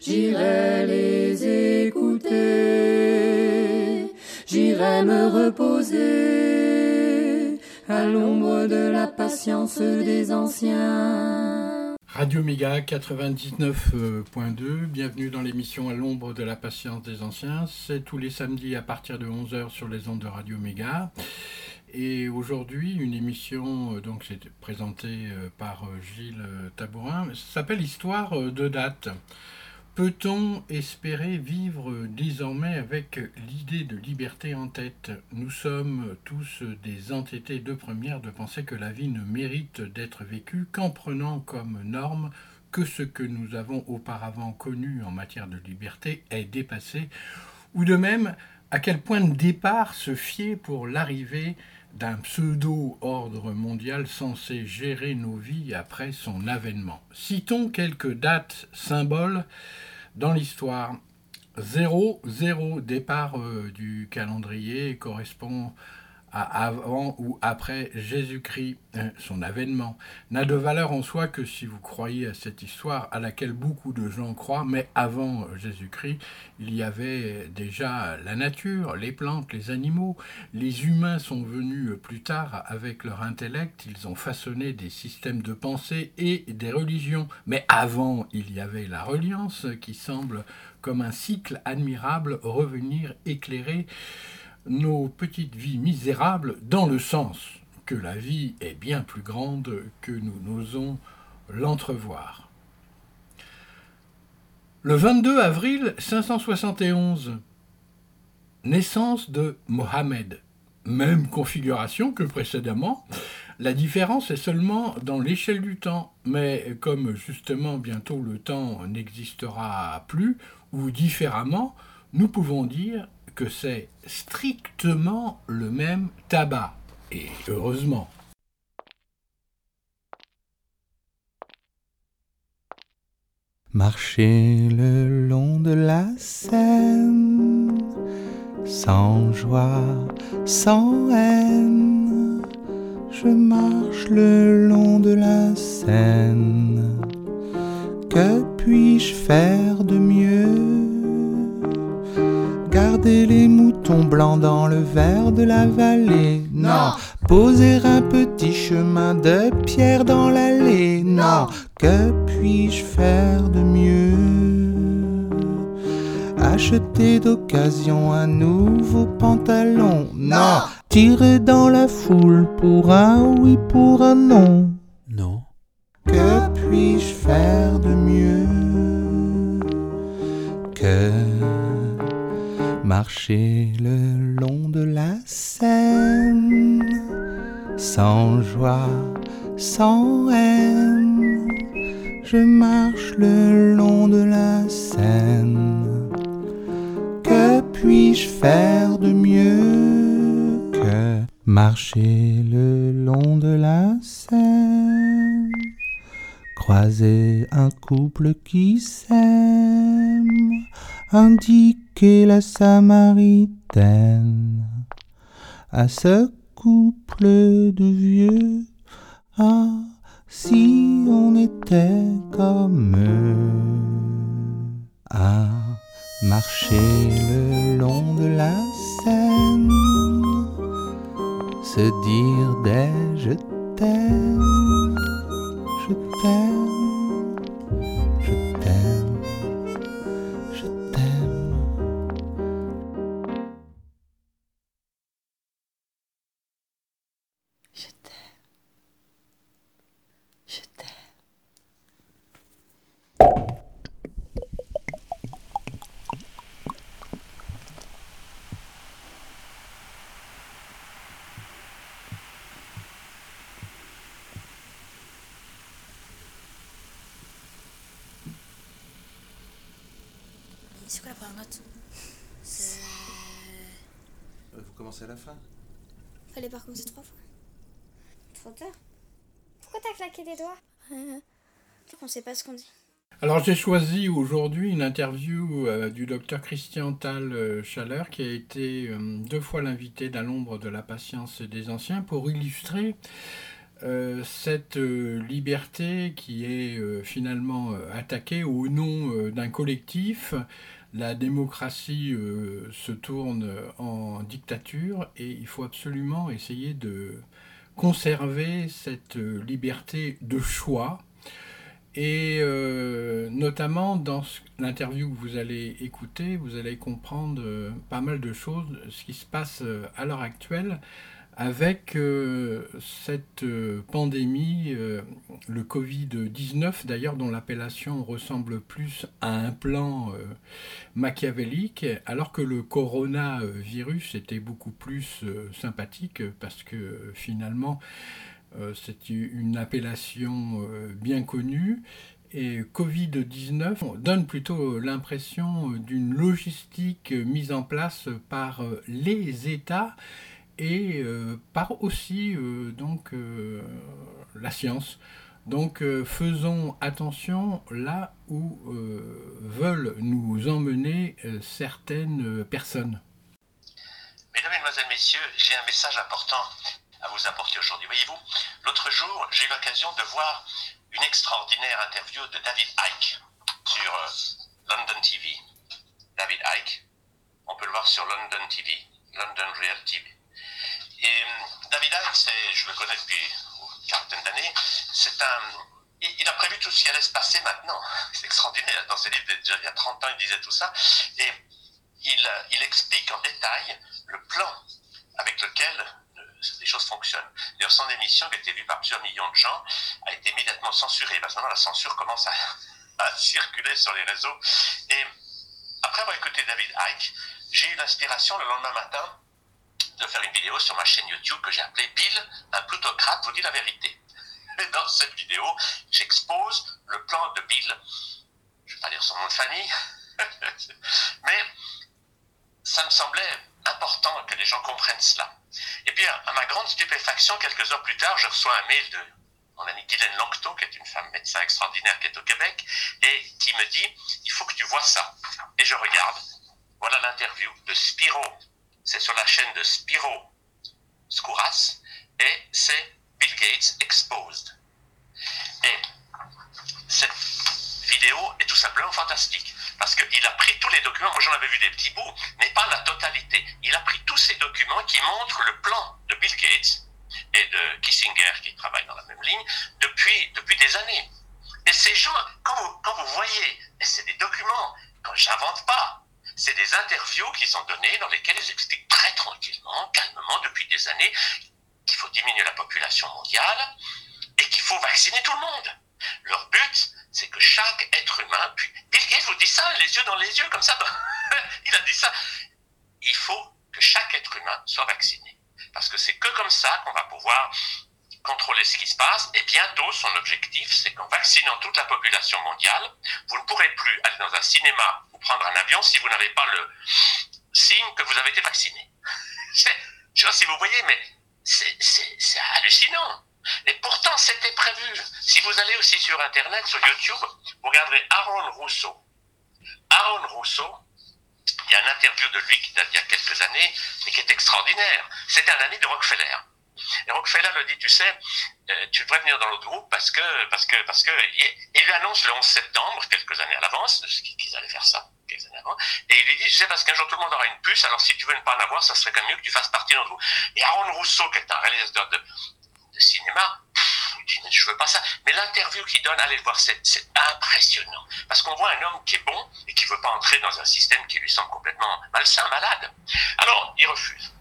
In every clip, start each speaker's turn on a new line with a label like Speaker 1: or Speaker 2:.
Speaker 1: J'irai les écouter, j'irai me reposer à l'ombre de la patience des anciens.
Speaker 2: Radio Méga 99.2, bienvenue dans l'émission À l'ombre de la patience des anciens. C'est tous les samedis à partir de 11h sur les ondes de Radio Méga. Et aujourd'hui, une émission, euh, donc c'est présentée euh, par euh, Gilles Tabourin, s'appelle Histoire de date. Peut-on espérer vivre désormais avec l'idée de liberté en tête? Nous sommes tous des entêtés de première de penser que la vie ne mérite d'être vécue qu'en prenant comme norme que ce que nous avons auparavant connu en matière de liberté est dépassé, ou de même à quel point de départ se fier pour l'arrivée d'un pseudo-ordre mondial censé gérer nos vies après son avènement. Citons quelques dates symboles dans l'histoire. 0, 0, départ euh, du calendrier correspond avant ou après Jésus-Christ, hein, son avènement, n'a de valeur en soi que si vous croyez à cette histoire à laquelle beaucoup de gens croient, mais avant Jésus-Christ, il y avait déjà la nature, les plantes, les animaux. Les humains sont venus plus tard avec leur intellect, ils ont façonné des systèmes de pensée et des religions. Mais avant, il y avait la reliance qui semble comme un cycle admirable revenir éclairer nos petites vies misérables dans le sens que la vie est bien plus grande que nous n'osons l'entrevoir. Le 22 avril 571, naissance de Mohammed. Même configuration que précédemment. La différence est seulement dans l'échelle du temps, mais comme justement bientôt le temps n'existera plus, ou différemment, nous pouvons dire que c'est strictement le même tabac. Et heureusement.
Speaker 3: Marcher le long de la Seine, sans joie, sans haine. Je marche le long de la Seine. Que puis-je faire Les moutons blancs dans le verre de la vallée. Non. Poser un petit chemin de pierre dans l'allée. Non. Que puis-je faire de mieux? Acheter d'occasion un nouveau pantalon. Non. Tirer dans la foule pour un oui, pour un non.
Speaker 4: Non.
Speaker 3: que puis-je faire de mieux? Que marcher le long de la Seine sans joie, sans haine Je marche le long de la Seine. Que puis-je faire de mieux que marcher le long de la Seine? Croiser un couple qui s'aime, indiquer la samaritaine à ce couple de vieux. Ah, si on était comme eux, à marcher le long de la Seine, se dire des je t'aime, je t'aime,
Speaker 5: C'est quoi la première note C'est.
Speaker 3: Vous commencez à la fin
Speaker 5: Fallait pas recommencer trois fois.
Speaker 6: Trop tard. Pourquoi t'as claqué des doigts
Speaker 5: Euh, on sait pas ce qu'on dit.
Speaker 2: Alors j'ai choisi aujourd'hui une interview euh, du docteur Christian Tal euh, Chaleur qui a été euh, deux fois l'invité d'à l'ombre de la patience des anciens pour illustrer euh, cette euh, liberté qui est euh, finalement euh, attaquée au nom euh, d'un collectif. La démocratie euh, se tourne en dictature et il faut absolument essayer de conserver cette euh, liberté de choix. Et euh, notamment dans l'interview que vous allez écouter, vous allez comprendre euh, pas mal de choses, ce qui se passe euh, à l'heure actuelle avec euh, cette euh, pandémie, euh, le Covid-19 d'ailleurs, dont l'appellation ressemble plus à un plan machiavélique, alors que le coronavirus était beaucoup plus sympathique parce que finalement c'est une appellation bien connue. Et Covid-19 donne plutôt l'impression d'une logistique mise en place par les États et euh, par aussi euh, donc euh, la science. Donc faisons attention là où veulent nous emmener certaines personnes.
Speaker 7: Mesdames, Mesdemoiselles, Messieurs, j'ai un message important à vous apporter aujourd'hui. Voyez-vous, l'autre jour, j'ai eu l'occasion de voir une extraordinaire interview de David Icke sur London TV. David Icke, on peut le voir sur London TV, London Real TV. Et euh, David c'est, je le connais depuis une quarantaine d'années, c'est un, il, a prévu tout ce qui allait se passer maintenant. C'est extraordinaire. Dans ses livres, il y a 30 ans, il disait tout ça. Et il, euh, il explique en détail le plan avec lequel euh, les choses fonctionnent. D'ailleurs, son émission, qui a été vue par plusieurs millions de gens, a été immédiatement censurée. Maintenant, la censure commence à, à circuler sur les réseaux. Et après avoir écouté David Icke, j'ai eu l'inspiration le lendemain matin de faire une vidéo sur ma chaîne YouTube que j'ai appelée Bill, un plutocrate vous dit la vérité. Et dans cette vidéo, j'expose le plan de Bill. Je ne vais pas dire son nom de famille, mais ça me semblait important que les gens comprennent cela. Et puis, à ma grande stupéfaction, quelques heures plus tard, je reçois un mail de mon amie Guylaine Lanctot, qui est une femme médecin extraordinaire qui est au Québec, et qui me dit, il faut que tu vois ça. Et je regarde. Voilà l'interview de Spiro. C'est sur la chaîne de Spiro Skouras, et c'est Bill Gates Exposed. Et cette vidéo est tout simplement fantastique. Parce qu'il a pris tous les documents, moi j'en avais vu des petits bouts, mais pas la totalité. Il a pris tous ces documents qui montrent le plan de Bill Gates et de Kissinger, qui travaillent dans la même ligne, depuis, depuis des années. Et ces gens, quand vous, quand vous voyez, c'est des documents, quand j'invente pas, c'est des interviews qui sont données dans lesquelles ils expliquent très tranquillement, calmement, depuis des années, qu'il faut diminuer la population mondiale et qu'il faut vacciner tout le monde. Leur but, c'est que chaque être humain, puis Bill Gates vous dit ça, les yeux dans les yeux, comme ça, il a dit ça. Il faut que chaque être humain soit vacciné. Parce que c'est que comme ça qu'on va pouvoir contrôler ce qui se passe. Et bientôt, son objectif, c'est qu'en vaccinant toute la population mondiale, vous ne pourrez plus aller dans un cinéma prendre un avion si vous n'avez pas le signe que vous avez été vacciné. Je ne sais pas si vous voyez, mais c'est hallucinant. Et pourtant, c'était prévu. Si vous allez aussi sur Internet, sur YouTube, vous regarderez Aaron Rousseau. Aaron Rousseau, il y a une interview de lui qui date d'il y a quelques années, mais qui est extraordinaire. C'était un ami de Rockefeller. Et Rockefeller le dit, tu sais, euh, tu devrais venir dans l'autre groupe parce que, parce que, parce que, il, lui annonce le 11 septembre, quelques années à l'avance, qu'ils allaient faire ça, quelques années avant, et il lui dit, tu sais, parce qu'un jour tout le monde aura une puce, alors si tu veux ne pas en avoir, ça serait quand même mieux que tu fasses partie de notre groupe. Et Aaron Rousseau, qui est un réalisateur de, de cinéma, veut pas ça. Mais l'interview qu'il donne, allez le voir, c'est impressionnant. Parce qu'on voit un homme qui est bon et qui veut pas entrer dans un système qui lui semble complètement malsain, malade. Alors, il refuse.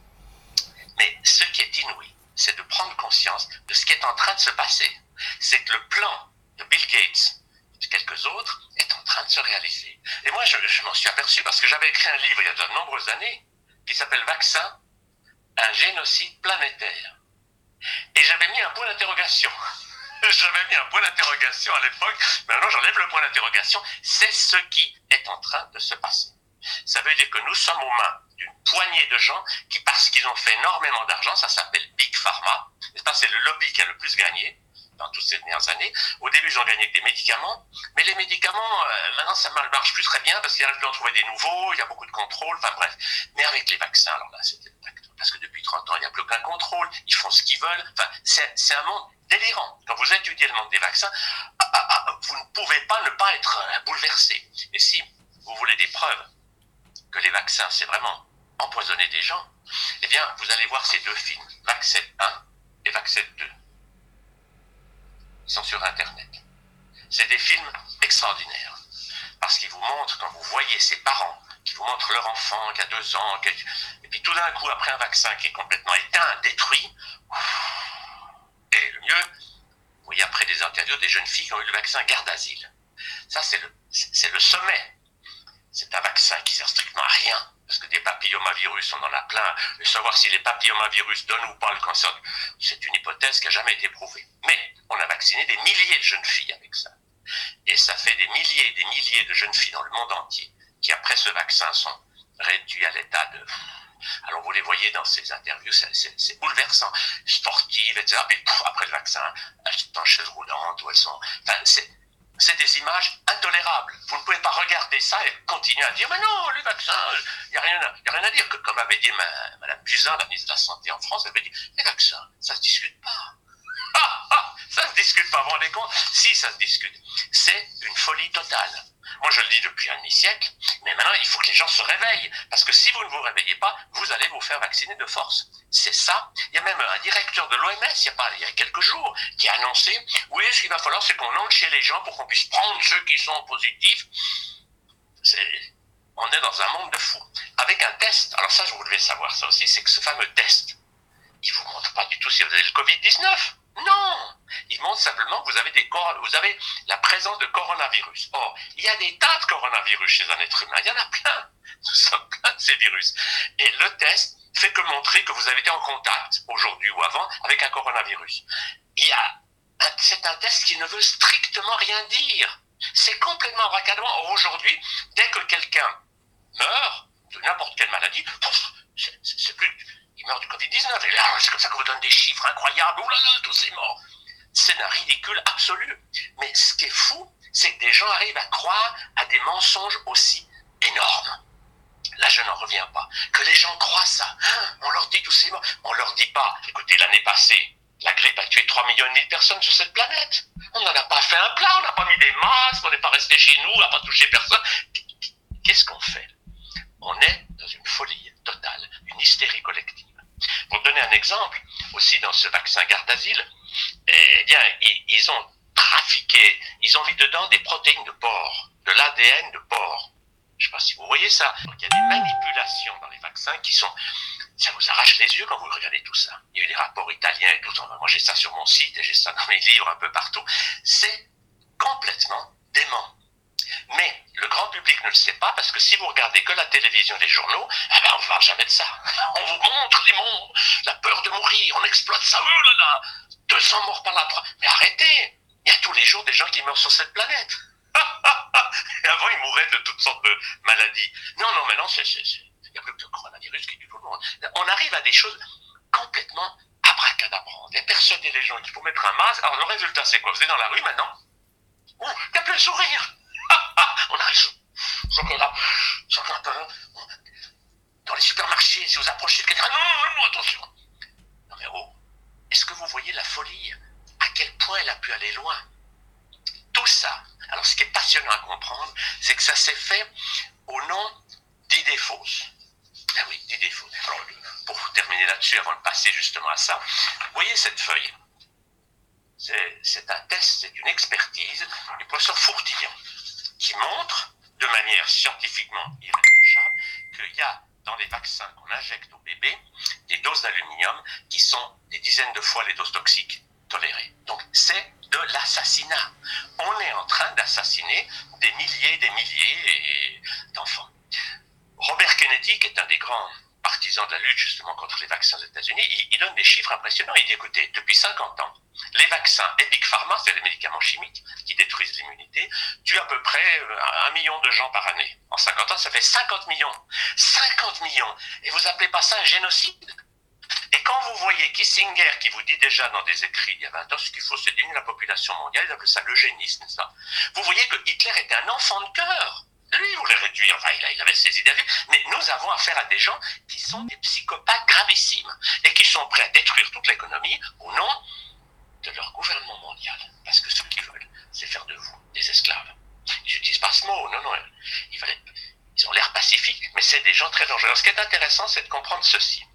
Speaker 7: Mais ce qui est inouï, c'est de prendre conscience de ce qui est en train de se passer. C'est que le plan de Bill Gates et de quelques autres est en train de se réaliser. Et moi, je, je m'en suis aperçu parce que j'avais écrit un livre il y a de nombreuses années qui s'appelle Vaccin, un génocide planétaire. Et j'avais mis un point d'interrogation. J'avais mis un point d'interrogation à l'époque. Maintenant, j'enlève le point d'interrogation. C'est ce qui est en train de se passer. Ça veut dire que nous sommes aux mains d'une poignée de gens qui, parce qu'ils ont fait énormément d'argent, ça s'appelle Big Pharma. C'est le lobby qui a le plus gagné dans toutes ces dernières années. Au début, ils ont gagné avec des médicaments, mais les médicaments, euh, maintenant, ça ne marche plus très bien parce qu'ils arrivent plus à en trouver des nouveaux, il y a beaucoup de contrôle, enfin bref. Mais avec les vaccins, alors là, c'était parce que depuis 30 ans, il n'y a plus aucun contrôle, ils font ce qu'ils veulent. Enfin, c'est un monde délirant. Quand vous étudiez le monde des vaccins, ah, ah, ah, vous ne pouvez pas ne pas être euh, bouleversé. Et si vous voulez des preuves que les vaccins, c'est vraiment empoisonner des gens, eh bien, vous allez voir ces deux films, Vaccin 1 et Vaccin 2. Ils sont sur Internet. C'est des films extraordinaires. Parce qu'ils vous montrent, quand vous voyez ces parents qui vous montrent leur enfant qui a deux ans, et puis tout d'un coup, après un vaccin qui est complètement éteint, détruit, et le mieux, vous voyez après des interviews des jeunes filles qui ont eu le vaccin garde asile. Ça, c'est le, c'est le sommet. C'est un vaccin qui sert strictement à rien, parce que des papillomavirus, on en a plein. Et savoir si les papillomavirus donnent ou pas le cancer, c'est une hypothèse qui n'a jamais été prouvée. Mais on a vacciné des milliers de jeunes filles avec ça. Et ça fait des milliers et des milliers de jeunes filles dans le monde entier qui, après ce vaccin, sont réduits à l'état de... Alors vous les voyez dans ces interviews, c'est bouleversant. Sportives, etc. Puis après le vaccin, elles sont en chaise roulante ou elles sont... Enfin, c'est des images intolérables. Vous ne pouvez pas regarder ça et continuer à dire mais non, les vaccins, il n'y a, rien à, dire. Comme avait dit Mme Buzyn, la ministre de la Santé en France, elle avait dit les vaccins, ça ne se discute pas. Ça ne se discute pas, vous vous rendez compte? Si, ça se discute. C'est une folie totale. Moi, je le dis depuis un demi-siècle, mais maintenant, il faut que les gens se réveillent. Parce que si vous ne vous réveillez pas, vous allez vous faire vacciner de force. C'est ça. Il y a même un directeur de l'OMS, il, y a quelques jours, qui a annoncé, oui, ce qu'il va falloir, c'est qu'on entre chez les gens pour qu'on puisse prendre ceux qui sont positifs. on est dans un monde de fous. Avec un test, alors ça, vous devez savoir ça aussi, c'est que ce fameux test, il vous montre pas du tout si vous avez le Covid-19. Non Il montre simplement que vous avez, des, vous avez la présence de coronavirus. Or, il y a des tas de coronavirus chez un être humain. Il y en a plein. Nous sommes plein de ces virus. Et le test fait que montrer que vous avez été en contact, aujourd'hui ou avant, avec un coronavirus. C'est un test qui ne veut strictement rien dire. C'est complètement racadouant. Aujourd'hui, dès que quelqu'un meurt de n'importe quelle maladie, c'est plus il meurt du Covid-19. Et là, c'est comme ça qu'on vous donne des chiffres incroyables. Ouh là là, tous ces morts. C'est un ridicule absolu. Mais ce qui est fou, c'est que des gens arrivent à croire à des mensonges aussi énormes. Là, je n'en reviens pas. Que les gens croient ça. Hein, on leur dit tous ces morts. On leur dit pas, écoutez, l'année passée, la grippe a tué 3 millions de personnes sur cette planète. On n'en a pas fait un plat, on n'a pas mis des masques, on n'est pas resté chez nous, on n'a pas touché personne. Qu'est-ce qu'on fait? On est dans une folie totale, une hystérie collective. Pour donner un exemple, aussi dans ce vaccin garde asile, eh bien, ils, ont trafiqué, ils ont mis dedans des protéines de porc, de l'ADN de porc. Je ne sais pas si vous voyez ça. il y a des manipulations dans les vaccins qui sont, ça vous arrache les yeux quand vous regardez tout ça. Il y a eu des rapports italiens et tout. Moi, j'ai ça sur mon site et j'ai ça dans mes livres un peu partout. C'est complètement dément. Mais le grand public ne le sait pas parce que si vous regardez que la télévision, les journaux, eh ben on ne parle jamais de ça. On vous montre les mondes, la peur de mourir, on exploite ça, oh là là, 200 morts par la Mais arrêtez Il y a tous les jours des gens qui meurent sur cette planète. Et avant, ils mouraient de toutes sortes de maladies. Non, non, maintenant, il n'y a plus que le coronavirus qui tue tout le monde. On arrive à des choses complètement abracadabrantes. Et persuader les gens qu'il faut mettre un masque. Alors, le résultat, c'est quoi? Vous êtes dans la rue maintenant? Ouh, il a plus le sourire on arrive. Chacun là, chacun Dans les supermarchés, si vous approchez de quelqu'un, non, non, non, attention. Non mais oh, est-ce que vous voyez la folie? À quel point elle a pu aller loin? Tout ça. Alors ce qui est passionnant à comprendre, c'est que ça s'est fait au nom d'idées fausses. Ah oui, d'idées fausses. Alors, pour terminer là-dessus, avant de passer justement à ça, vous voyez cette feuille c'est un test, c'est une expertise du professeur Fourtillon qui montre de manière scientifiquement irréprochable qu'il y a dans les vaccins qu'on injecte aux bébés des doses d'aluminium qui sont des dizaines de fois les doses toxiques tolérées. Donc c'est de l'assassinat. On est en train d'assassiner des milliers et des milliers d'enfants. Robert Kennedy, qui est un des grands partisans de la lutte justement contre les vaccins aux États-Unis, il, donne des chiffres impressionnants. Il dit écoutez, depuis 50 ans, les vaccins Epic Pharma, c'est les médicaments chimiques qui détruisent l'immunité, tuent à peu près un million de gens par année. En 50 ans, ça fait 50 millions. 50 millions. Et vous appelez pas ça un génocide? Et quand vous voyez Kissinger qui vous dit déjà dans des écrits il y a 20 ans, ce qu'il faut, c'est diminuer la population mondiale, il appelle ça l'eugénisme, ça. Vous voyez que Hitler était un enfant de cœur. Lui, voulait réduire, enfin, il avait ses idées, mais nous avons affaire à des gens qui sont des psychopathes gravissimes et qui sont prêts à détruire toute l'économie au nom de leur gouvernement mondial. Parce que ce qu'ils veulent, c'est faire de vous des esclaves. Ils n'utilisent pas ce mot, non, non. Ils, ils ont l'air pacifiques, mais c'est des gens très dangereux. Ce qui est intéressant, c'est de comprendre ceci.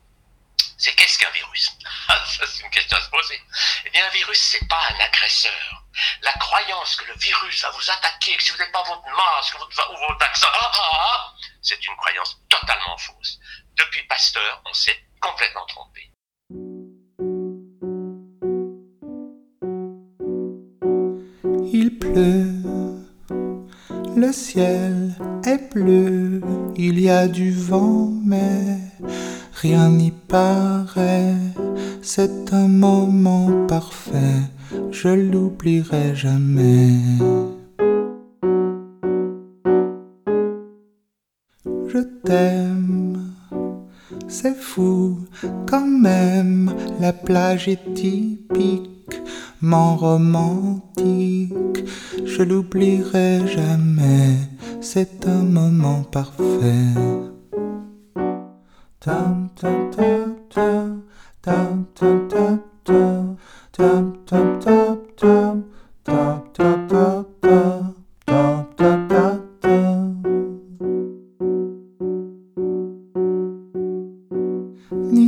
Speaker 7: C'est qu'est-ce qu'un virus? Ça, c'est une question à se poser. Eh bien, un virus, c'est pas un agresseur. La croyance que le virus va vous attaquer, que si vous n'avez pas votre masque ou votre vaccin, ah, ah, ah, c'est une croyance totalement fausse. Depuis Pasteur, on s'est complètement trompé.
Speaker 3: Il pleut, le ciel est bleu, il y a du vent, mais rien n'y paraît. C'est un moment parfait, je l'oublierai jamais. Je t'aime, c'est fou quand même, la plage est typiquement romantique, je l'oublierai jamais, c'est un moment parfait. Ni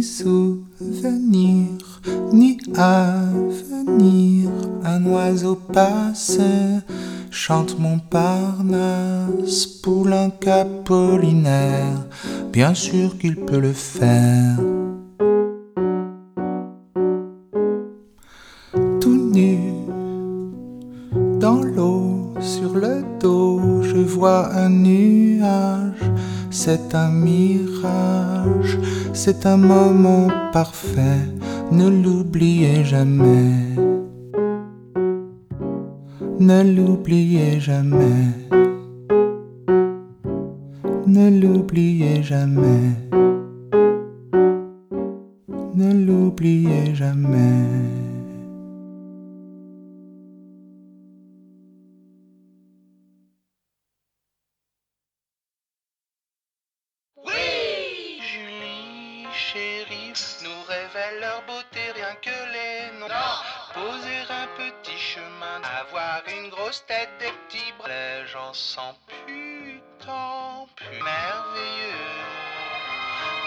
Speaker 3: souvenir, ni avenir, un oiseau passe, chante Montparnasse, poulain capolinaire, bien sûr qu'il peut le faire. Tout nu, dans l'eau, sur le dos, je vois un nuage, c'est un mirage, c'est un moment parfait, ne l'oubliez jamais. Ne l'oubliez jamais. Ne l'oubliez jamais. Ne l'oubliez jamais.
Speaker 4: Avoir une grosse tête, des petits bras, les gens sont putain plus merveilleux.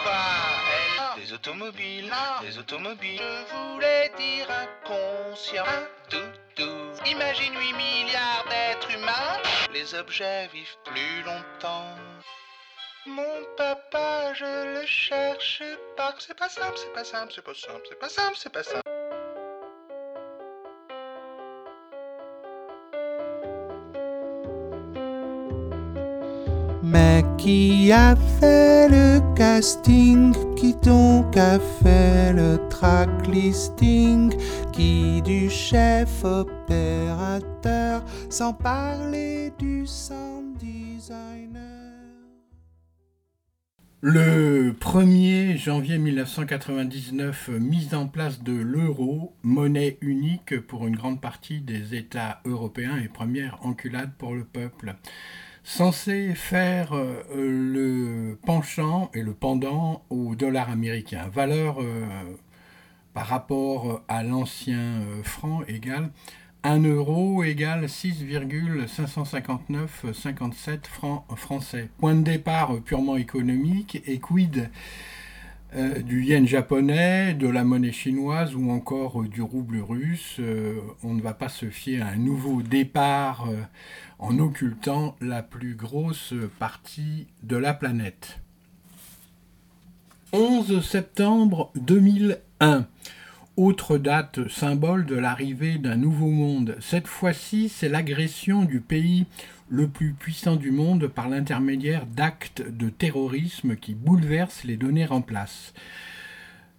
Speaker 4: Quoi, elle, des automobiles, des automobiles, je voulais dire inconscient, un toutou. Imagine 8 milliards d'êtres humains, les objets vivent plus longtemps. Mon papa, je le cherche pas. C'est pas simple, c'est pas simple, c'est pas simple, c'est pas simple, c'est pas simple.
Speaker 3: Qui a fait le casting Qui donc a fait le track listing Qui du chef opérateur Sans parler du sound designer
Speaker 2: Le 1er janvier 1999, mise en place de l'euro, monnaie unique pour une grande partie des États européens et première enculade pour le peuple. Censé faire euh, le penchant et le pendant au dollar américain. Valeur euh, par rapport à l'ancien euh, franc égale 1 euro égale 6,559,57 francs français. Point de départ purement économique et quid du yen japonais, de la monnaie chinoise ou encore du rouble russe. On ne va pas se fier à un nouveau départ en occultant la plus grosse partie de la planète. 11 septembre 2001. Autre date symbole de l'arrivée d'un nouveau monde. Cette fois-ci, c'est l'agression du pays le plus puissant du monde par l'intermédiaire d'actes de terrorisme qui bouleversent les données en place.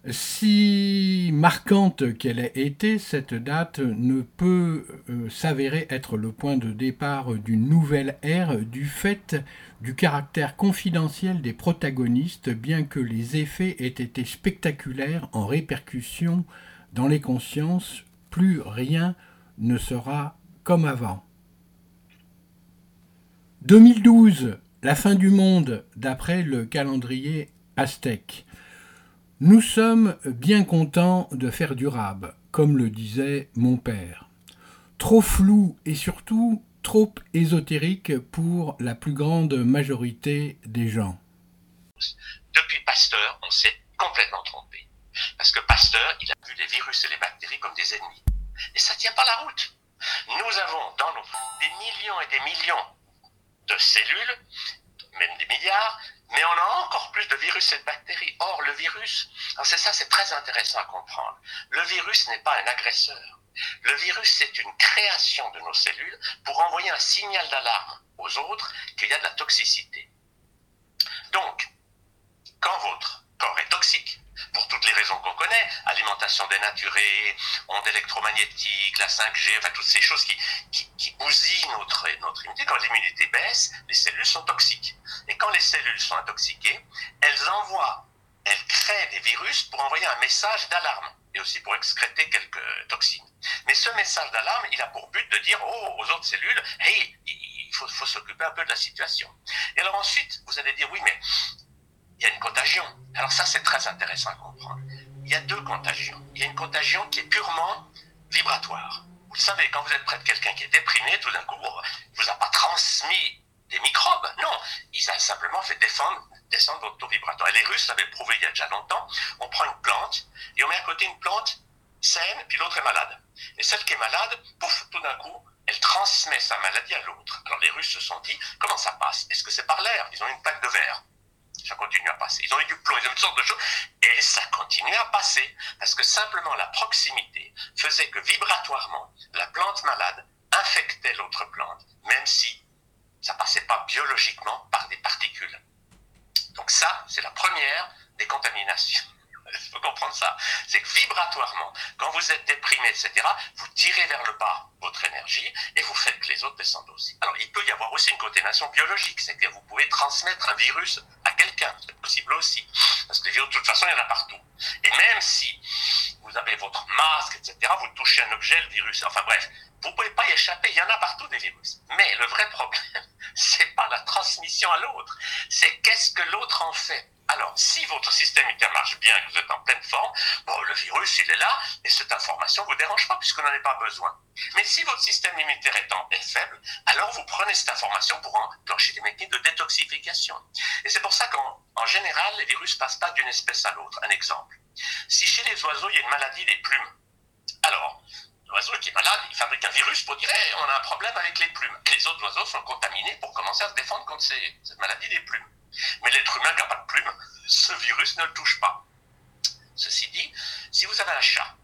Speaker 2: Si marquante qu'elle ait été, cette date ne peut euh, s'avérer être le point de départ d'une nouvelle ère du fait du caractère confidentiel des protagonistes, bien que les effets aient été spectaculaires en répercussion dans les consciences, plus rien ne sera comme avant. 2012, la fin du monde d'après le calendrier aztèque. Nous sommes bien contents de faire durable, comme le disait mon père. Trop flou et surtout trop ésotérique pour la plus grande majorité des gens.
Speaker 7: Depuis Pasteur, on s'est complètement trompé. Parce que Pasteur, il a vu les virus et les bactéries comme des ennemis. Et ça ne tient pas la route. Nous avons dans nos des millions et des millions de cellules, même des milliards, mais on a encore plus de virus et de bactéries. Or, le virus, c'est ça, c'est très intéressant à comprendre. Le virus n'est pas un agresseur. Le virus, c'est une création de nos cellules pour envoyer un signal d'alarme aux autres qu'il y a de la toxicité. Donc, quand votre corps est toxique, pour toutes les raisons qu'on connaît, alimentation dénaturée, ondes électromagnétiques, la 5G, enfin toutes ces choses qui, qui, qui bousillent notre, notre immunité. Quand l'immunité baisse, les cellules sont toxiques. Et quand les cellules sont intoxiquées, elles envoient, elles créent des virus pour envoyer un message d'alarme et aussi pour excréter quelques toxines. Mais ce message d'alarme, il a pour but de dire oh, aux autres cellules, hey, il faut, faut s'occuper un peu de la situation. Et alors ensuite, vous allez dire oui, mais il y a une contagion. Alors ça, c'est très intéressant à comprendre. Il y a deux contagions. Il y a une contagion qui est purement vibratoire. Vous le savez, quand vous êtes près de quelqu'un qui est déprimé, tout d'un coup, il vous a pas transmis des microbes. Non, il a simplement fait défendre, descendre votre taux vibratoire. Et les Russes l'avaient prouvé il y a déjà longtemps. On prend une plante et on met à côté une plante saine, puis l'autre est malade. Et celle qui est malade, pouf, tout d'un coup, elle transmet sa maladie à l'autre. Alors les Russes se sont dit, comment ça passe? Est-ce que c'est par l'air? Ils ont une plaque de verre ça continue à passer. Ils ont eu du plomb, ils ont eu toutes sortes de choses, et ça continue à passer, parce que simplement la proximité faisait que vibratoirement, la plante malade infectait l'autre plante, même si ça passait pas biologiquement par des particules. Donc ça, c'est la première des contaminations. Il faut comprendre ça. C'est que vibratoirement, quand vous êtes déprimé, etc., vous tirez vers le bas votre énergie et vous faites que les autres descendent aussi. Alors, il peut y avoir aussi une contamination biologique, c'est que vous pouvez transmettre un virus. C'est possible aussi. Parce que les virus, de toute façon, il y en a partout. Et même si vous avez votre masque, etc., vous touchez un objet, le virus, enfin bref, vous ne pouvez pas y échapper, il y en a partout des virus. Mais le vrai problème, c'est pas la transmission à l'autre, c'est qu'est-ce que l'autre en fait. Alors, si votre système immunitaire marche bien, que vous êtes en pleine forme, bon, le virus, il est là, et cette information ne vous dérange pas, puisqu'on n'en a pas besoin. Mais si votre système immunitaire est, faible, alors vous prenez cette information pour enclencher des mécanismes de détoxification. Et c'est pour ça qu'en général, les virus ne passent pas d'une espèce à l'autre. Un exemple. Si chez les oiseaux, il y a une maladie des plumes, alors, l'oiseau qui est malade, il fabrique un virus pour dire on a un problème avec les plumes. Les autres oiseaux sont contaminés pour commencer à se défendre contre cette maladie des plumes. Mais l'être humain qui n'a pas de plumes, ce virus ne le touche pas. Ceci dit, si vous avez un chat,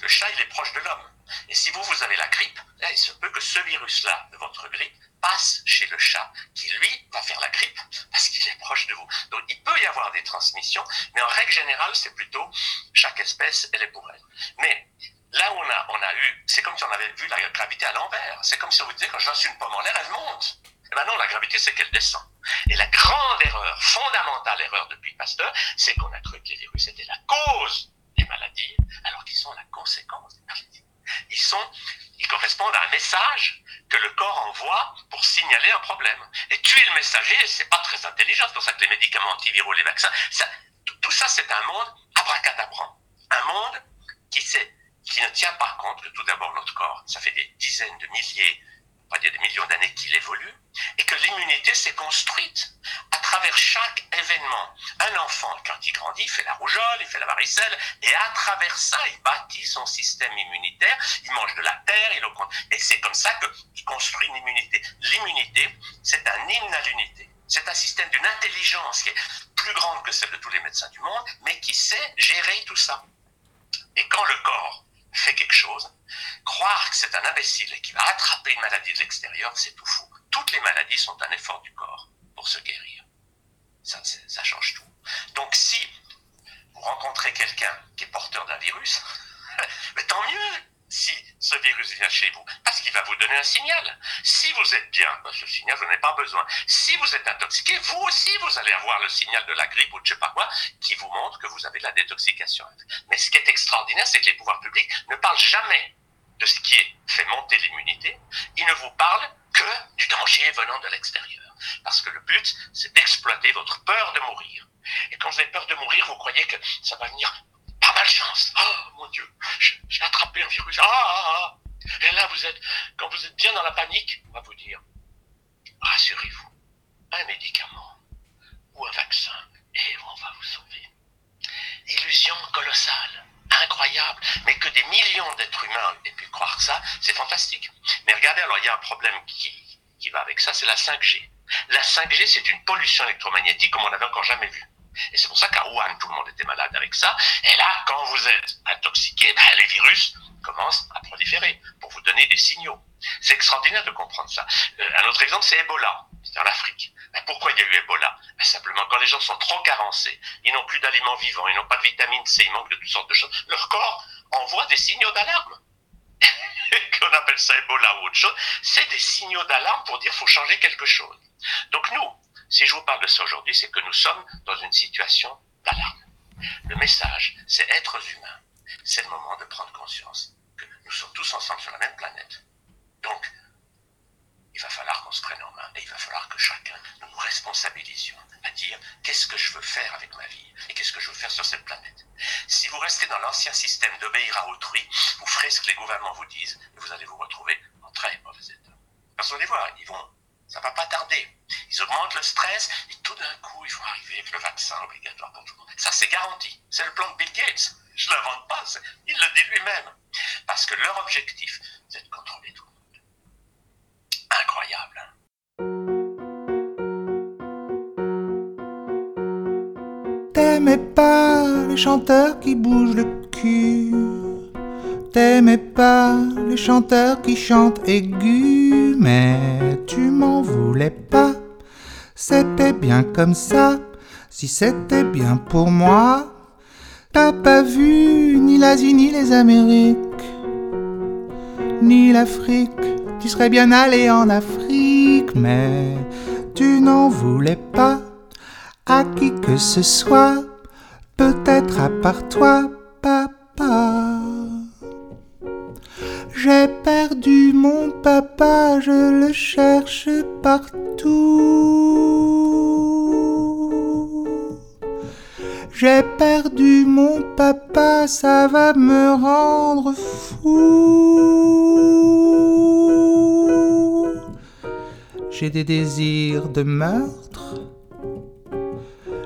Speaker 7: le chat il est proche de l'homme. Et si vous, vous avez la grippe, il se peut que ce virus-là, de votre grippe, passe chez le chat, qui lui va faire la grippe parce qu'il est proche de vous. Donc il peut y avoir des transmissions, mais en règle générale, c'est plutôt chaque espèce, elle est pour elle. Mais là où on a, on a eu, c'est comme si on avait vu la gravité à l'envers. C'est comme si on vous disait quand je une pomme en l'air, elle monte. Eh bien non, la gravité, c'est qu'elle descend. Et la grande erreur, fondamentale erreur depuis Pasteur, c'est qu'on a cru que les virus étaient la cause des maladies, alors qu'ils sont la conséquence des maladies. Ils sont, ils correspondent à un message que le corps envoie pour signaler un problème. Et tuer le messager, c'est pas très intelligent. C'est pour ça que les médicaments antiviraux, les vaccins, ça, tout ça, c'est un monde abracadabrant. Un monde qui, qui ne tient pas compte que tout d'abord notre corps, ça fait des dizaines de milliers il y a des millions d'années qu'il évolue, et que l'immunité s'est construite à travers chaque événement. Un enfant, quand il grandit, fait la rougeole, il fait la varicelle, et à travers ça, il bâtit son système immunitaire, il mange de la terre, il et c'est comme ça qu'il construit une immunité. L'immunité, c'est un hymne à l'unité. C'est un système d'une intelligence qui est plus grande que celle de tous les médecins du monde, mais qui sait gérer tout ça. Et quand le corps fait quelque chose, croire que c'est un imbécile et qu'il va attraper une maladie de l'extérieur, c'est tout fou. Toutes les maladies sont un effort du corps pour se guérir. Ça, change tout. Donc si vous rencontrez quelqu'un qui est porteur d'un virus, tant mieux si ce virus vient chez vous, parce qu'il va vous donner un signal. Si vous êtes bien, ben, ce signal, vous n'en pas besoin. Si vous êtes intoxiqué, vous aussi, vous allez avoir le signal de la grippe ou de je sais pas quoi, qui vous montre que vous avez de la détoxication. Mais ce qui est extraordinaire, c'est que les pouvoirs publics ne parlent jamais de ce qui est fait monter l'immunité. Ils ne vous parlent que du danger venant de l'extérieur. Parce que le but, c'est d'exploiter votre peur de mourir. Et quand vous avez peur de mourir, vous croyez que ça va venir par malchance. Oh mon Dieu, j'ai attrapé un virus. Ah, ah, ah. Et là, vous êtes, quand vous êtes bien dans la panique, on va vous dire, rassurez-vous, un médicament ou un vaccin, et on va vous sauver. Illusion colossale incroyable, mais que des millions d'êtres humains aient pu croire ça, c'est fantastique. Mais regardez, alors il y a un problème qui, qui va avec ça, c'est la 5G. La 5G, c'est une pollution électromagnétique comme on n'avait encore jamais vu. Et c'est pour ça qu'à Wuhan, tout le monde était malade avec ça. Et là, quand vous êtes intoxiqué, ben, les virus commencent à proliférer pour vous donner des signaux. C'est extraordinaire de comprendre ça. Euh, un autre exemple, c'est Ebola. C'est en Afrique. Ben, pourquoi il y a eu Ebola? Ben, Simplement, quand les gens sont trop carencés, ils n'ont plus d'aliments vivants, ils n'ont pas de vitamine C, ils manquent de toutes sortes de choses, leur corps envoie des signaux d'alarme. qu'on appelle ça Ebola ou autre chose, c'est des signaux d'alarme pour dire qu'il faut changer quelque chose. Donc nous, si je vous parle de ça aujourd'hui, c'est que nous sommes dans une situation d'alarme. Le message, c'est être humain. C'est le moment de prendre conscience que nous sommes tous ensemble sur la même planète. Donc, il va falloir qu'on se prenne en main et il va falloir que chacun nous nous responsabilisions à dire qu'est-ce que je veux faire avec ma vie et qu'est-ce que je veux faire sur cette planète. Si vous restez dans l'ancien système d'obéir à autrui, vous ferez ce que les gouvernements vous disent et vous allez vous retrouver en très mauvais état. Parce qu'on les voit, ils vont, ça va pas tarder. Ils augmentent le stress et tout d'un coup, ils vont arriver avec le vaccin obligatoire pour tout le monde. Ça, c'est garanti. C'est le plan de Bill Gates. Je ne l'invente pas, il le dit lui-même. Parce que leur objectif, c'est de contrôler tout le monde. Incroyable. Hein.
Speaker 3: T'aimais pas les chanteurs qui bougent le cul. T'aimais pas les chanteurs qui chantent aigus, mais tu m'en voulais pas. C'était bien comme ça, si c'était bien pour moi. T'as pas vu ni l'Asie ni les Amériques, ni l'Afrique. Tu serais bien allé en Afrique, mais tu n'en voulais pas à qui que ce soit, peut-être à part toi, papa. J'ai perdu mon papa, je le cherche partout. J'ai perdu mon papa, ça va me rendre fou. J'ai des désirs de meurtre,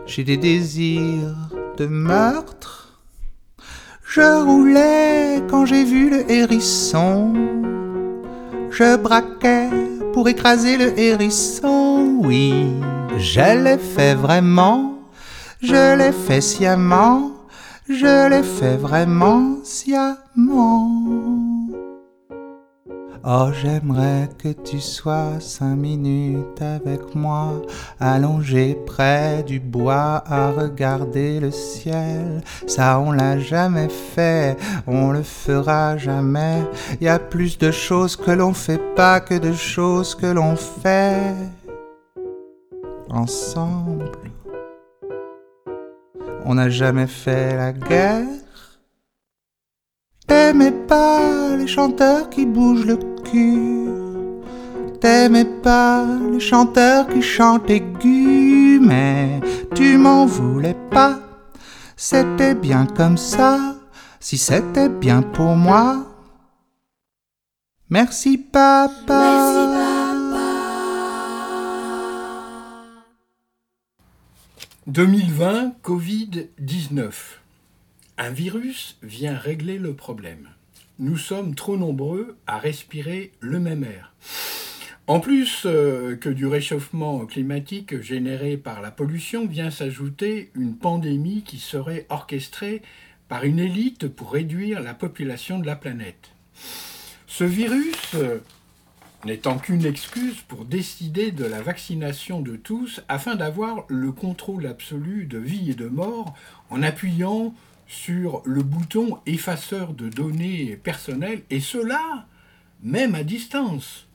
Speaker 3: j'ai des désirs de meurtre. Je roulais quand j'ai vu le hérisson. Je braquais pour écraser le hérisson. Oui, je l'ai fait vraiment. Je l'ai fait sciemment. Je l'ai fait vraiment sciemment. Oh, j'aimerais que tu sois cinq minutes avec moi, allongé près du bois à regarder le ciel. Ça, on l'a jamais fait, on le fera jamais. Y a plus de choses que l'on fait pas que de choses que l'on fait ensemble. On n'a jamais fait la guerre. T'aimais pas les chanteurs qui bougent le T'aimais pas les chanteurs qui chantent aigus, mais tu m'en voulais pas. C'était bien comme ça, si c'était bien pour moi. Merci papa.
Speaker 2: 2020, Covid-19. Un virus vient régler le problème. Nous sommes trop nombreux à respirer le même air. En plus euh, que du réchauffement climatique généré par la pollution, vient s'ajouter une pandémie qui serait orchestrée par une élite pour réduire la population de la planète. Ce virus, euh, n'étant qu'une excuse pour décider de la vaccination de tous afin d'avoir le contrôle absolu de vie et de mort en appuyant sur le bouton effaceur de données personnelles, et cela même à distance.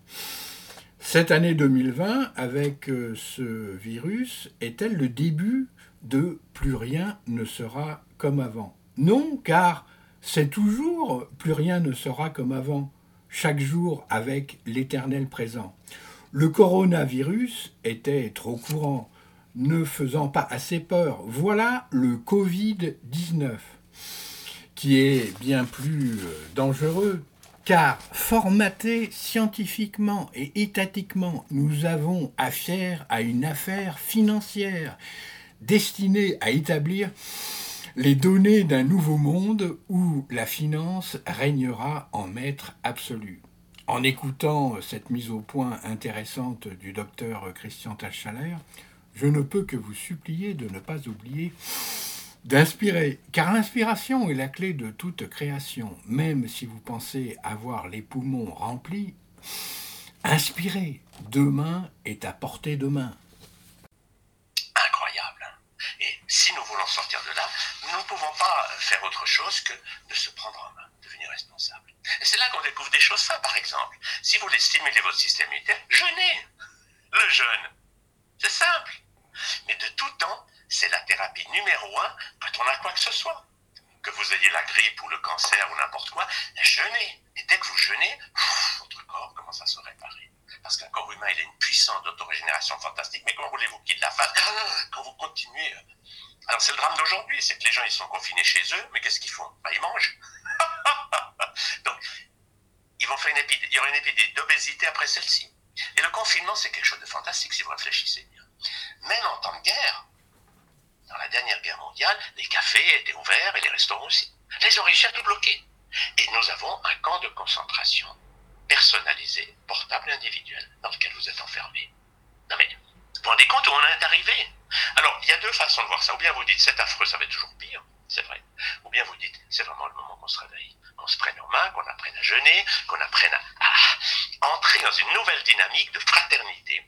Speaker 2: Cette année 2020, avec euh, ce virus, est-elle le début de plus rien ne sera comme avant? Non, car c'est toujours plus rien ne sera comme avant chaque jour avec l'éternel présent. Le coronavirus était trop courant, ne faisant pas assez peur. Voilà le Covid-19, qui est bien plus euh, dangereux, car formaté scientifiquement et étatiquement, nous avons affaire à une affaire financière destinée à établir les données d'un nouveau monde où la finance régnera en maître absolu. En écoutant cette mise au point intéressante du docteur Christian Tachaler, je ne peux que vous supplier de ne pas oublier d'inspirer, car l'inspiration est la clé de toute création, même si vous pensez avoir les poumons remplis. Inspirez, demain est à portée de main.
Speaker 7: si nous voulons sortir de là, nous ne pouvons pas faire autre chose que de se prendre en main, devenir responsable. Et c'est là qu'on découvre des choses simples, par exemple. Si vous voulez stimuler votre système immunitaire, jeûnez. Le jeûne. C'est simple. Mais de tout temps, c'est la thérapie numéro un quand on a quoi que ce soit. Que vous ayez la grippe ou le cancer ou n'importe quoi, jeûnez. Et dès que vous jeûnez, votre corps commence à se réparer. Parce qu'un corps humain, il a une puissance d'autorégénération fantastique. Mais comment voulez-vous qu'il la fasse? Quand vous continuez. Alors c'est le drame d'aujourd'hui, c'est que les gens, ils sont confinés chez eux, mais qu'est-ce qu'ils font? Bah, Ils mangent. Donc, ils vont faire une il y aura une épidémie d'obésité après celle-ci. Et le confinement, c'est quelque chose de fantastique si vous réfléchissez. Même en temps de guerre, dans la dernière guerre mondiale, les cafés étaient ouverts et les restaurants aussi. Les à tout bloquer. Et nous avons un camp de concentration personnalisé, portable et individuel, dans lequel vous êtes enfermé. Non mais, vous vous rendez compte où on est arrivé? Alors, il y a deux façons de voir ça. Ou bien vous dites, c'est affreux, ça va être toujours pire, c'est vrai. Ou bien vous dites, c'est vraiment le moment qu'on se réveille, qu'on se prenne en main, qu'on apprenne à jeûner, qu'on apprenne à, entrer dans une nouvelle dynamique de fraternité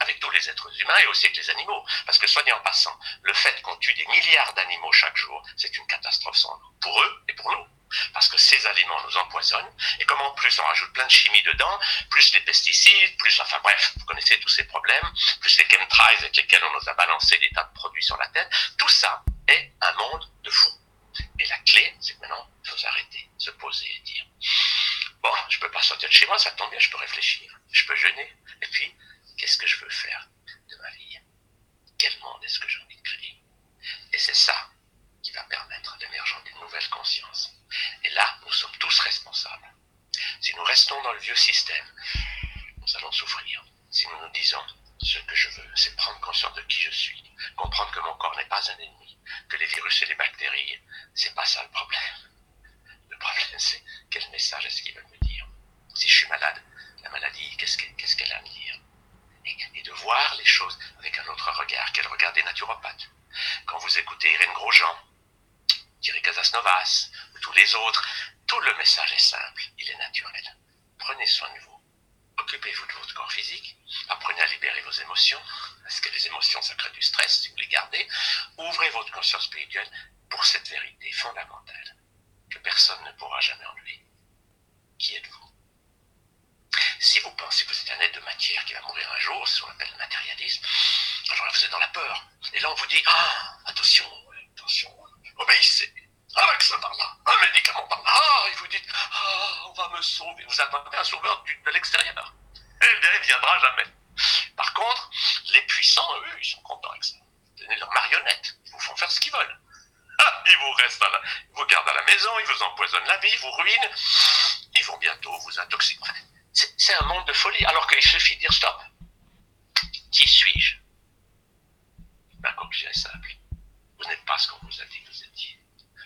Speaker 7: avec tous les êtres humains et aussi avec les animaux. Parce que, soignez en passant, le fait qu'on tue des milliards d'animaux chaque jour, c'est une catastrophe sans nom. Pour eux et pour nous parce que ces aliments nous empoisonnent, et comme en plus on rajoute plein de chimie dedans, plus les pesticides, plus, enfin bref, vous connaissez tous ces problèmes, plus les chemtrails avec lesquels on nous a balancé des tas de produits sur la tête, tout ça est un monde de fous. Et la clé, c'est que maintenant, il faut s'arrêter, se poser et dire, bon, je peux pas sortir de chez moi, ça tombe bien, je peux réfléchir, je peux jeûner, et puis, qu'est-ce que je veux faire de ma vie? Quel monde est-ce que j'ai envie de créer Et c'est ça qui va permettre l'émergence d'une nouvelle conscience. Et là, nous sommes tous responsables. Si nous restons dans le vieux système, nous allons souffrir. Si nous nous disons, ce que je veux, c'est prendre conscience de qui je suis, comprendre que mon corps n'est pas un ennemi, que les virus et les bactéries, c'est pas ça le problème. Le problème, c'est quel message est-ce qu'ils veulent me dire. Si je suis malade, la maladie, qu'est-ce qu'elle a à me dire et, et, de voir les choses avec un autre regard, quel regard des naturopathes. Quand vous écoutez Irène Grosjean, Thierry Casasnovas, ou tous les autres, tout le message est simple, il est naturel. Prenez soin de vous. Occupez-vous de votre corps physique. Apprenez à libérer vos émotions. Parce que les émotions, ça crée du stress si vous les gardez. Ouvrez votre conscience spirituelle pour cette vérité fondamentale que personne ne pourra jamais enlever. Qui êtes-vous Si vous pensez que vous êtes un être de matière qui va mourir un jour, c'est ce qu'on appelle le matérialisme, alors là vous êtes dans la peur. Et là on vous dit, ah, attention, attention, obéissez. Un vaccin par là, un médicament par là. Ah, et vous dites, ah, on va me sauver. Vous attendez un sauveur du, de l'extérieur. Eh bien, il viendra jamais. Par contre, les puissants, eux, ils sont contents avec ça. Tenez leurs marionnettes. Ils vous font faire ce qu'ils veulent. ils vous restent à la, ils vous gardent à la maison, ils vous empoisonnent la vie, ils vous ruinent. Ils vont bientôt vous vous intoxique. Enfin, c'est c'est un monde de folie, alors qu'il suffit de dire stop. Qui suis-je Ma conclusion est simple. Vous n'êtes pas ce qu'on vous a dit que vous étiez.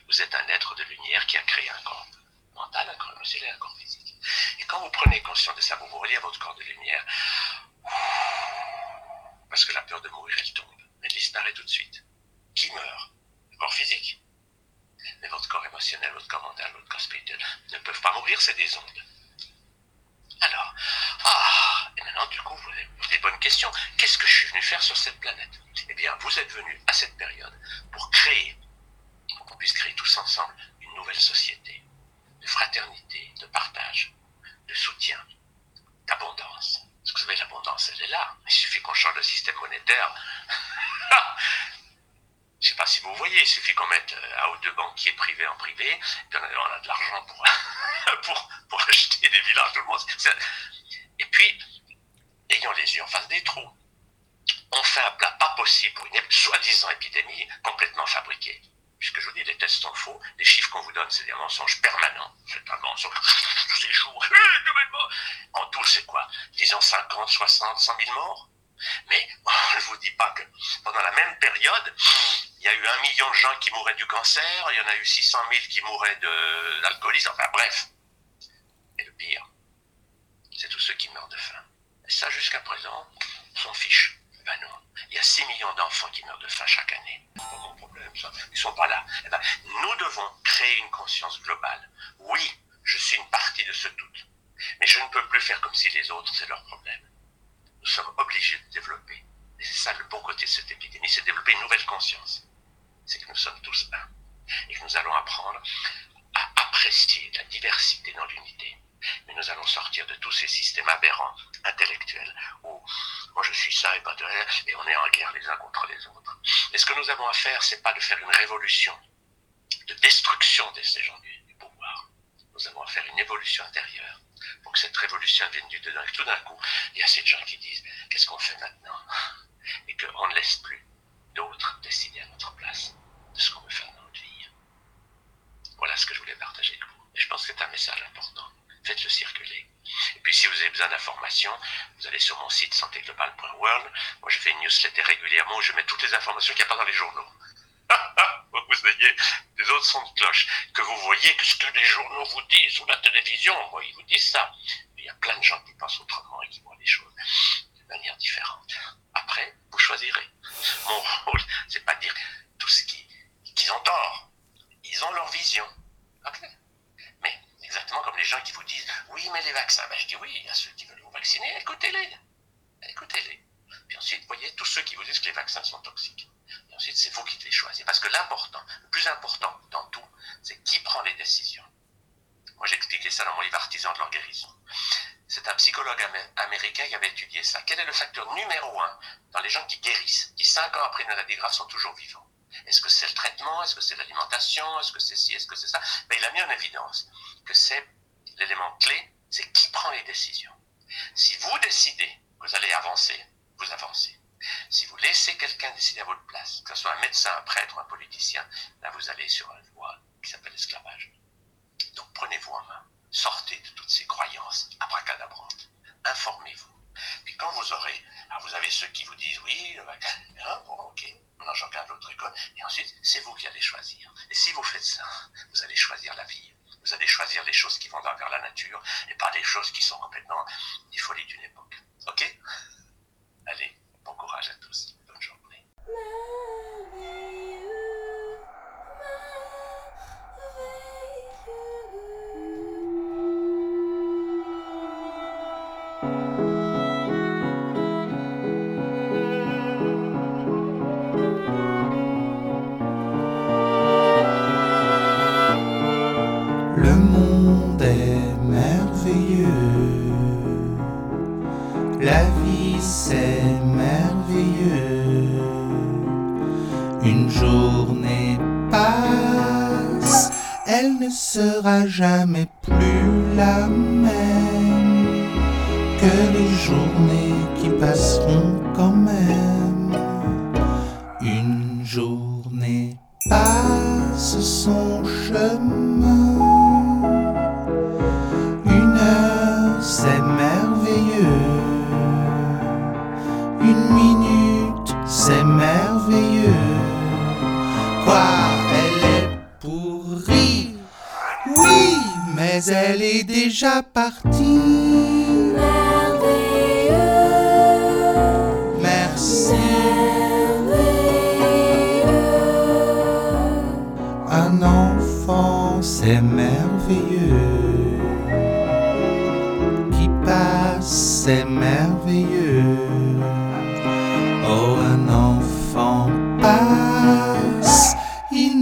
Speaker 7: Vous êtes un être de lumière qui a créé un corps mental, un corps émotionnel, un corps physique. Et quand vous prenez conscience de ça, vous vous reliez à votre corps de lumière, parce que la peur de mourir, elle tombe. Tout de suite. Qui meurt? Le corps physique? Mais votre corps émotionnel, votre corps mental, votre corps spirituel ne peuvent pas mourir, c'est des ondes. Alors, ah, et maintenant, du coup, vous avez des bonnes questions. Qu'est-ce que je suis venu faire sur cette planète Eh bien, vous êtes venu à cette période pour créer, pour qu'on puisse créer tous ensemble une nouvelle société de fraternité, de partage, de soutien, d'abondance. Parce que vous savez, l'abondance, elle est là. Il suffit qu'on change le système monétaire. Je sais pas si vous voyez, il suffit qu'on mette euh, un ou deux banquiers privés en privé, puis on a, on a de l'argent pour, pour, pour acheter des villas à tout le monde. C'est- Et puis, ayons les yeux en face des trous. On fait un plat pas possible pour une ép- soi-disant épidémie complètement fabriquée. Puisque je vous dis, les tests sont faux, les chiffres qu'on vous donne, c'est des mensonges permanents. C'est un mensonge tous les jours. Eh, nouvelle mort. En tout, c'est quoi Disons 50, 60, 100 000 morts Mais je ne vous dis pas que pendant la même période, il y a eu un million de gens qui du cancer, il y en a eu 600 000 qui mouraient d'alcoolisme, enfin bref. Et le pire, c'est tous ceux qui meurent de faim. Et ça, jusqu'à présent, on s'en fiche. Ben non. Il y a 6 millions d'enfants qui meurent de faim chaque année. C'est pas mon problème, ça. Ils sont pas là. Eh ben, nous devons créer une conscience globale. Oui, je suis une partie de ce tout. Mais je ne peux plus faire comme si les autres, c'est leur problème. Nous sommes obligés de développer. Et c'est ça le bon côté de cette épidémie, c'est de développer une nouvelle conscience. C'est que nous sommes tous un. Et que nous allons apprendre à apprécier la diversité dans l'unité. Mais nous allons sortir de tous ces systèmes aberrants, intellectuels, où moi je suis ça et pas de rien, et on est en guerre les uns contre les autres. Et ce que nous avons à faire, c'est pas de faire une révolution de destruction de ces gens du, pouvoir. Nous avons à faire une évolution intérieure pour que cette révolution vienne du dedans. Et tout d'un coup, il y a ces gens qui disent qu'est-ce qu'on fait maintenant? Et qu'on ne laisse plus d'autres décider à notre place de ce qu'on veut faire dans notre vie. Voilà ce que je voulais partager avec vous. Et je pense que c'est un message important. Faites-le circuler. Et puis si vous avez besoin d'informations, vous allez sur mon site santéglobal.world. Moi je fais une newsletter régulièrement où je mets toutes les informations qu'il n'y a pas dans les journaux. vous ayez des autres sons de cloche. Que vous voyez que ce que les journaux vous disent ou la télévision, moi ils vous disent ça. Mais il y a plein de gens qui pensent autrement et qui voient les choses de manière différente. Après, vous choisirez. Mon rôle, c'est pas de dire tout ce qui- qu'ils ont tort. Ils ont leur vision. Ok Mais exactement comme les gens qui vous disent oui, mais les vaccins. Ben, je dis oui, il y a ceux qui veulent vous vacciner, écoutez-les. Écoutez-les. Puis ensuite, voyez, tous ceux qui vous disent que les vaccins sont toxiques. Et ensuite, c'est vous qui les choisissez. Parce que l'important, le plus important dans tout, c'est qui prend les décisions. Moi, j'ai expliqué ça dans mon livre Artisan de leur guérison. C'est un psychologue amé- américain qui avait étudié ça. Quel est le facteur numéro un dans les gens qui guérissent, qui cinq ans après une maladie grave sont toujours vivants? Est-ce que c'est le traitement? Est-ce que c'est l'alimentation? Est-ce que c'est ci? Est-ce que c'est ça? Ben, Il a mis en évidence que c'est l'élément clé, c'est qui prend les décisions. Si vous décidez que vous allez avancer, vous avancez. Si vous laissez quelqu'un décider à votre place, que ce soit un médecin, un prêtre ou un politicien, là vous allez sur une voie qui s'appelle l'esclavage. Donc prenez-vous en main, sortez de toutes ces croyances abracadabrantes, informez-vous. Puis quand vous aurez, vous avez ceux qui vous disent oui, le vaccin, hein, bon ok, maintenant et ensuite c'est vous qui allez choisir. Et si vous faites ça, vous allez choisir la vie. Vous allez choisir les choses qui vont vers la nature et pas des choses qui sont complètement des folies d'une époque. Ok? Allez, bon courage à tous. Bonne journée.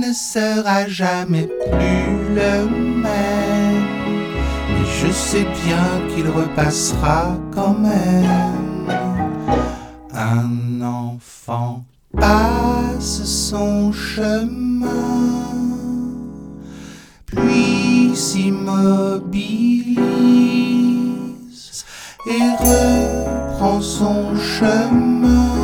Speaker 3: Ne sera jamais plus le même. Mais je sais bien qu'il repassera quand même. Un enfant passe son chemin, puis s'immobilise et reprend son chemin.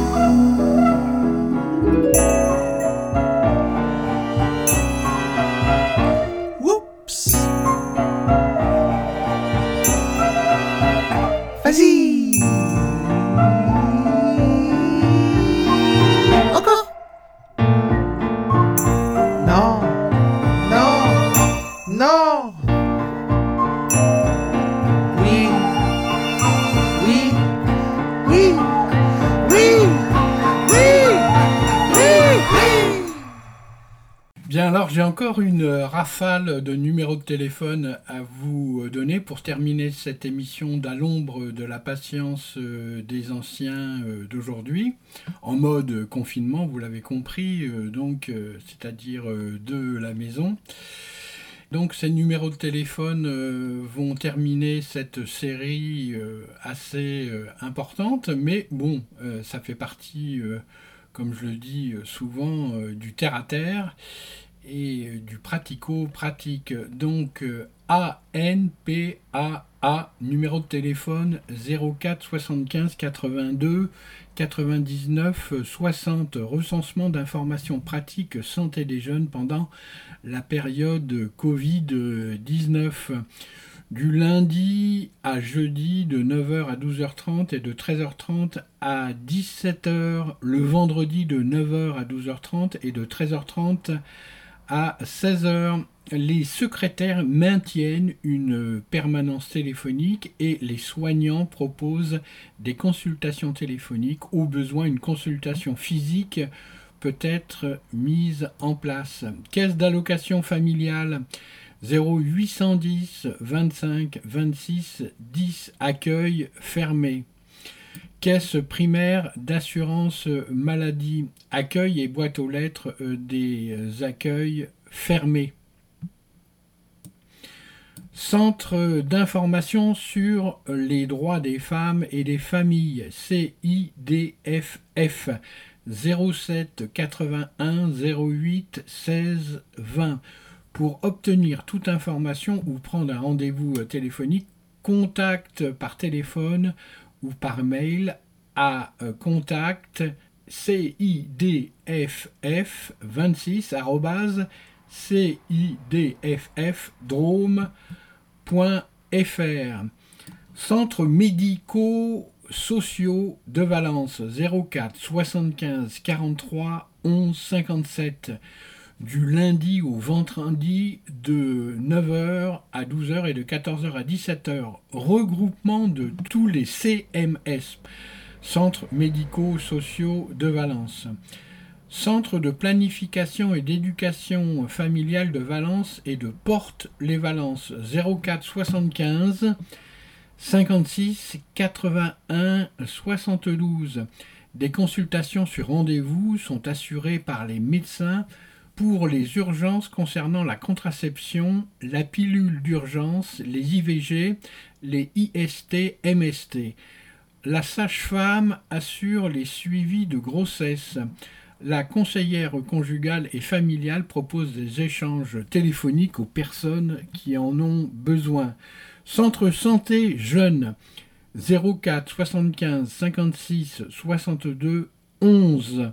Speaker 2: J'ai encore une euh, rafale de numéros de téléphone à vous euh, donner pour terminer cette émission d'à l'ombre de la patience euh, des anciens d'aujourd'hui, en mode confinement, vous l'avez compris, donc c'est-à-dire de la maison. Donc ces numéros de téléphone vont terminer cette série assez importante, mais bon, ça fait partie, comme je le dis souvent, du terre-à-terre et euh, du pratico-pratique. Donc euh, ANPAA, numéro de téléphone 04 75 82 99 60, recensement d'informations pratiques santé des jeunes pendant la période Covid-19 du lundi à jeudi de 9h à 12h30 et de 13h30 à 17h, le vendredi de 9h à 12h30 et de 13h30 à 16h. Les secrétaires maintiennent une permanence téléphonique et les soignants proposent des consultations téléphoniques. Au besoin, une consultation physique peut être mise en place. Caisse d'allocation familiale 0810 25 26 10 accueil fermé. Caisse primaire d'assurance maladie, accueil et boîte aux lettres euh, des accueils fermés. Centre d'information sur les droits des femmes et des familles, CIDFF, 07 81 08 16 20. Pour obtenir toute information ou prendre un rendez-vous téléphonique, contact par téléphone ou par mail à euh, contact cidff26 cidffdrome.fr Centres médicaux sociaux de Valence 04 75 43 11 57 du lundi au vendredi de 9h à 12h et de 14h à 17h. Regroupement de tous les CMS, Centres médicaux sociaux de Valence. Centre de planification et d'éducation familiale de Valence et de Porte-les-Valences 04 75 56 81 72. Des consultations sur rendez-vous sont assurées par les médecins pour les urgences concernant la contraception, la pilule d'urgence, les IVG, les IST, MST. La sage-femme assure les suivis de grossesse. La conseillère conjugale et familiale propose des échanges téléphoniques aux personnes qui en ont besoin. Centre santé jeune 04 75 56 62 11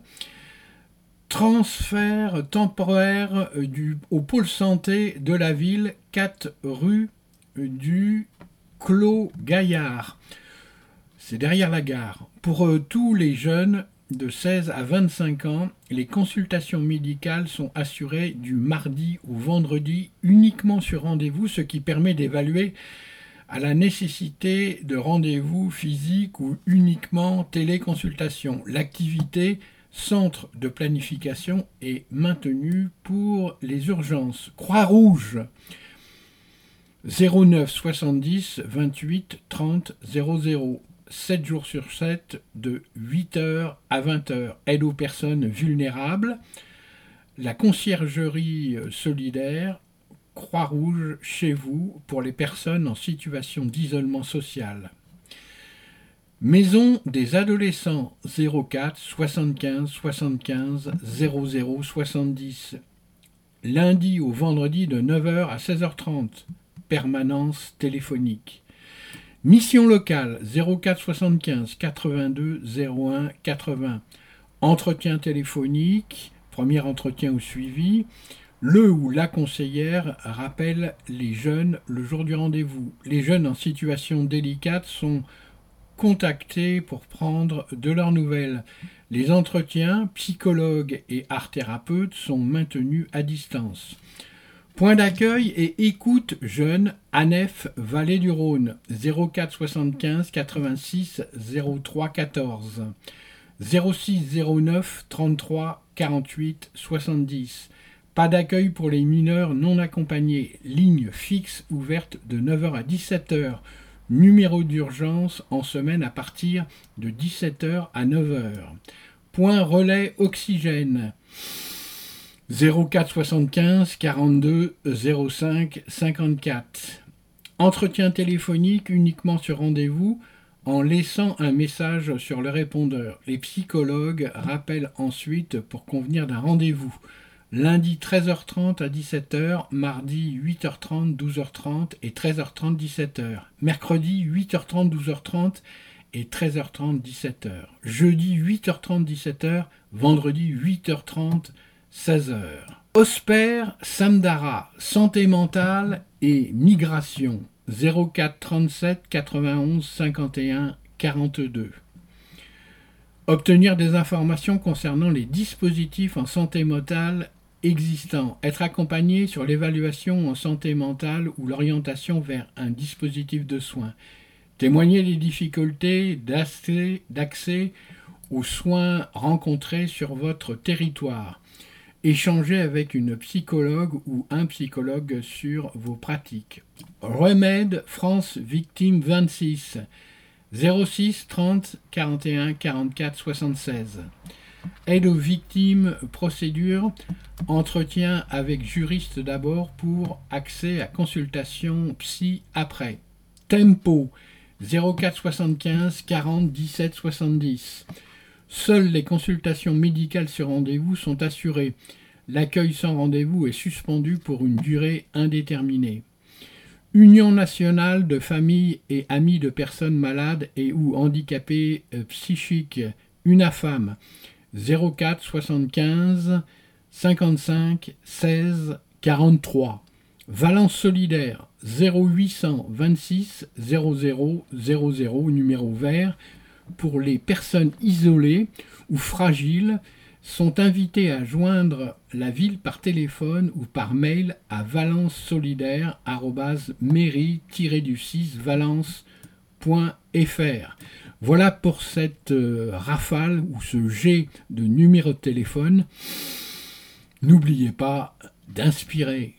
Speaker 2: transfert temporaire euh, au pôle santé de la ville 4 rue du Clos Gaillard. C'est derrière la gare. Pour euh, tous les jeunes de 16 à 25 ans, les consultations médicales sont assurées du mardi au vendredi uniquement sur rendez-vous, ce qui permet d'évaluer à la nécessité de rendez-vous physiques ou uniquement téléconsultation. L'activité centre de planification est maintenue pour les urgences. Croix-Rouge 09 70 28 30 00 7 jours sur 7 de 8h à 20h. Aide aux personnes vulnérables. La conciergerie solidaire Croix-Rouge chez vous pour les personnes en situation d'isolement social. Maison des adolescents 04 75 75 00 70. Lundi au vendredi de 9h à 16h30. Permanence téléphonique. Mission locale 04 75 82 01 80. Entretien téléphonique, premier entretien ou suivi. Le ou la conseillère rappelle les jeunes le jour du rendez-vous. Les jeunes en situation délicate sont contactés pour prendre de leurs nouvelles. Les entretiens, psychologues et art thérapeutes sont maintenus à distance. Point d'accueil et écoute jeune ANEF Vallée du Rhône 04 75 86 03 14 06 09 33 48 70 pas d'accueil pour les mineurs non accompagnés. Ligne fixe ouverte de 9h à 17h. Numéro d'urgence en semaine à partir de 17h à 9h. Point relais oxygène. 04 75 42 05 54. Entretien téléphonique uniquement sur rendez-vous en laissant un message sur le répondeur. Les psychologues rappellent ensuite pour convenir d'un rendez-vous lundi 13h30 à 17h, mardi 8h30, 12h30 et 13h30, 17h, mercredi 8h30, 12h30 et 13h30, 17h, jeudi 8h30, 17h, vendredi 8h30, 16h. Osper Samdara, santé mentale et migration, 04 37 91 51 42. Obtenir des informations concernant les dispositifs en santé mentale existant, être accompagné sur l'évaluation en santé mentale ou l'orientation vers un dispositif de soins, témoigner des difficultés d'accès aux soins rencontrés sur votre territoire, échanger avec une psychologue ou un psychologue sur vos pratiques. Remède France Victime 26 06 30 41 44 76 Aide aux victimes, procédure, entretien avec juriste d'abord pour accès à consultation psy après. Tempo 04 75 40 17 70. Seules les consultations médicales sur rendez-vous sont assurées. L'accueil sans rendez-vous est suspendu pour une durée indéterminée. Union nationale de familles et amis de personnes malades et ou handicapées euh, psychiques, UNAFAM, 04 75 55 16 43. Valence solidaire 0800 26 00 00 numéro vert pour les personnes isolées ou fragiles sont invités à joindre la ville par téléphone ou par mail à valence-du-6valence.fr. Voilà pour cette euh, rafale ou ce jet de numéro de téléphone. N'oubliez pas d'inspirer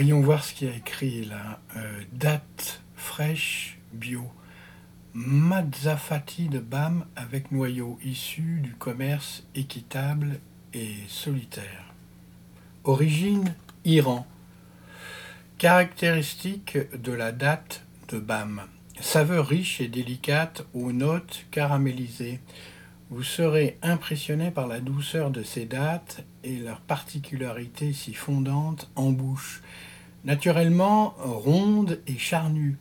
Speaker 2: Voyons voir ce qu'il y a écrit là. Euh, date fraîche bio. Mazzafati de BAM avec noyau issu du commerce équitable et solitaire. Origine Iran. Caractéristique de la date de BAM. Saveur riche et délicate aux notes caramélisées. Vous serez impressionné par la douceur de ces dates et leur particularité si fondante en bouche. Naturellement ronde et charnue,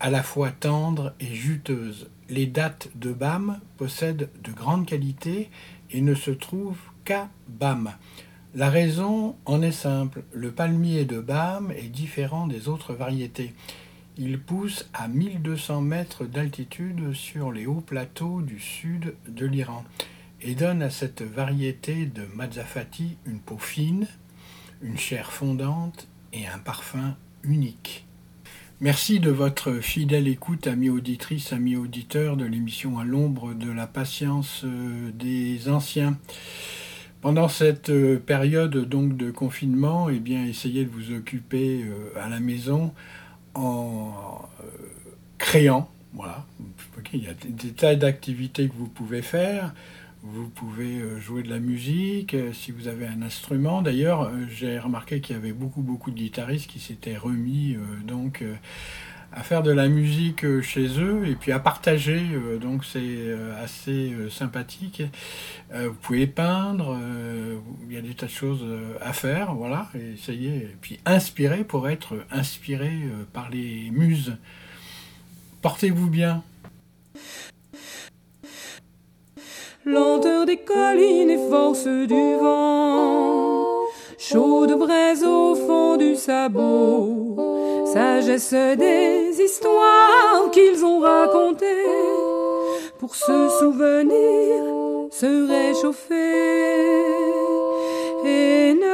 Speaker 2: à la fois tendre et juteuse. Les dates de BAM possèdent de grandes qualités et ne se trouvent qu'à BAM. La raison en est simple, le palmier de BAM est différent des autres variétés. Il pousse à 1200 mètres d'altitude sur les hauts plateaux du sud de l'Iran et donne à cette variété de Mazzafati une peau fine, une chair fondante un parfum unique. Merci de votre fidèle écoute, amis auditrices, amis auditeurs de l'émission À l'ombre de la patience euh, des anciens. Pendant cette euh, période donc de confinement, eh bien, essayez de vous occuper euh, à la maison en créant. Voilà. Il y a des tas d'activités que vous pouvez faire. Vous pouvez euh, jouer de la musique, euh, si vous avez un instrument. D'ailleurs, j'ai remarqué qu'il y avait beaucoup, beaucoup de guitaristes qui s'étaient remis donc à faire de la musique chez eux et puis à partager. donc c'est assez sympathique. vous pouvez peindre. il y a des tas de choses à faire. Voilà. Essayez. Et puis inspirer pour être inspiré par les muses. Portez-vous bien.
Speaker 1: Lenteur des collines et force du vent, chaude braise au fond du sabot, sagesse des histoires qu'ils ont racontées, pour se souvenir, se réchauffer. Et ne